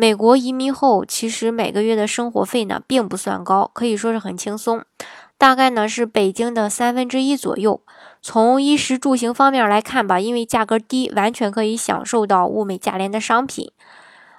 美国移民后，其实每个月的生活费呢并不算高，可以说是很轻松，大概呢是北京的三分之一左右。从衣食住行方面来看吧，因为价格低，完全可以享受到物美价廉的商品。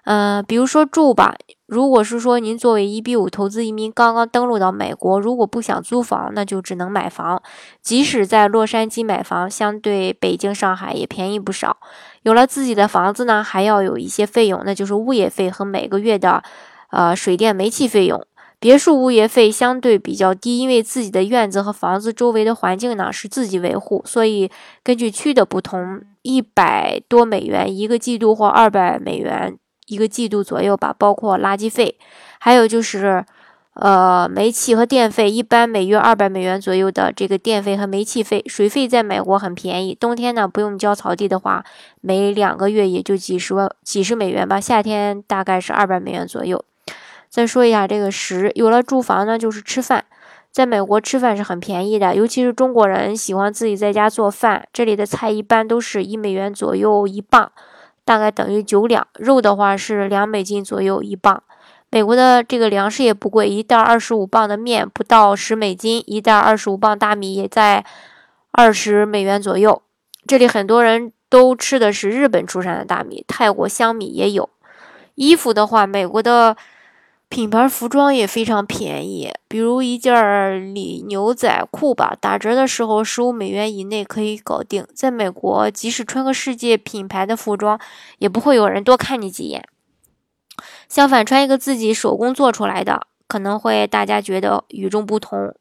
嗯，比如说住吧，如果是说您作为一比五投资移民刚刚登陆到美国，如果不想租房，那就只能买房。即使在洛杉矶买房，相对北京、上海也便宜不少。有了自己的房子呢，还要有一些费用，那就是物业费和每个月的呃水电煤气费用。别墅物业费相对比较低，因为自己的院子和房子周围的环境呢是自己维护，所以根据区的不同，一百多美元一个季度或二百美元。一个季度左右吧，包括垃圾费，还有就是，呃，煤气和电费，一般每月二百美元左右的这个电费和煤气费，水费在美国很便宜，冬天呢不用浇草地的话，每两个月也就几十万几十美元吧，夏天大概是二百美元左右。再说一下这个食，有了住房呢，就是吃饭，在美国吃饭是很便宜的，尤其是中国人喜欢自己在家做饭，这里的菜一般都是一美元左右一磅。大概等于九两肉的话是两美金左右一磅。美国的这个粮食也不贵，一袋二十五磅的面不到十美金，一袋二十五磅大米也在二十美元左右。这里很多人都吃的是日本出产的大米，泰国香米也有。衣服的话，美国的。品牌服装也非常便宜，比如一件儿里牛仔裤吧，打折的时候十五美元以内可以搞定。在美国，即使穿个世界品牌的服装，也不会有人多看你几眼。相反，穿一个自己手工做出来的，可能会大家觉得与众不同。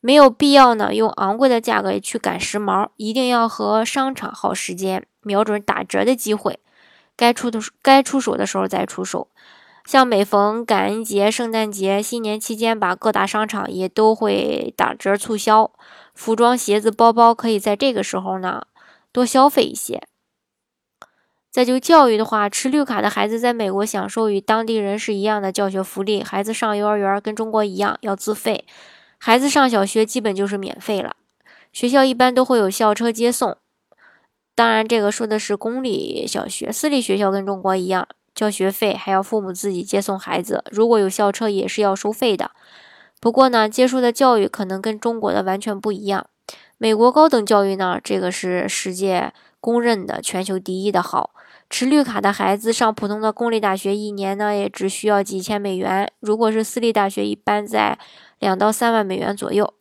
没有必要呢，用昂贵的价格去赶时髦，一定要和商场耗时间，瞄准打折的机会，该出的该出手的时候再出手。像每逢感恩节、圣诞节、新年期间吧，各大商场也都会打折促销，服装、鞋子、包包可以在这个时候呢多消费一些。再就教育的话，持绿卡的孩子在美国享受与当地人是一样的教学福利，孩子上幼儿园跟中国一样要自费，孩子上小学基本就是免费了，学校一般都会有校车接送。当然，这个说的是公立小学，私立学校跟中国一样。交学费还要父母自己接送孩子，如果有校车也是要收费的。不过呢，接受的教育可能跟中国的完全不一样。美国高等教育呢，这个是世界公认的全球第一的好。持绿卡的孩子上普通的公立大学，一年呢也只需要几千美元。如果是私立大学，一般在两到三万美元左右。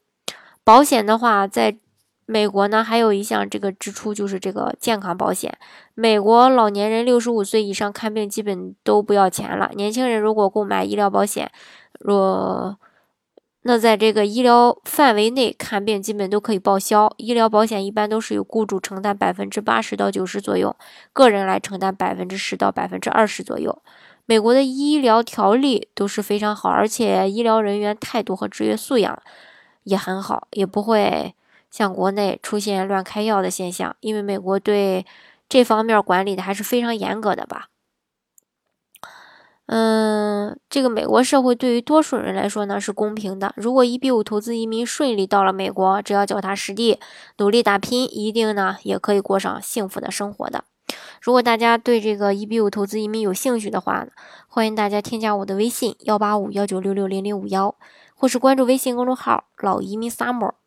保险的话，在美国呢，还有一项这个支出就是这个健康保险。美国老年人六十五岁以上看病基本都不要钱了。年轻人如果购买医疗保险，若那在这个医疗范围内看病基本都可以报销。医疗保险一般都是由雇主承担百分之八十到九十左右，个人来承担百分之十到百分之二十左右。美国的医疗条例都是非常好，而且医疗人员态度和职业素养也很好，也不会。像国内出现乱开药的现象，因为美国对这方面管理的还是非常严格的吧。嗯，这个美国社会对于多数人来说呢是公平的。如果一比五投资移民顺利到了美国，只要脚踏实地、努力打拼，一定呢也可以过上幸福的生活的。如果大家对这个一比五投资移民有兴趣的话，欢迎大家添加我的微信幺八五幺九六六零零五幺，或是关注微信公众号“老移民 summer”。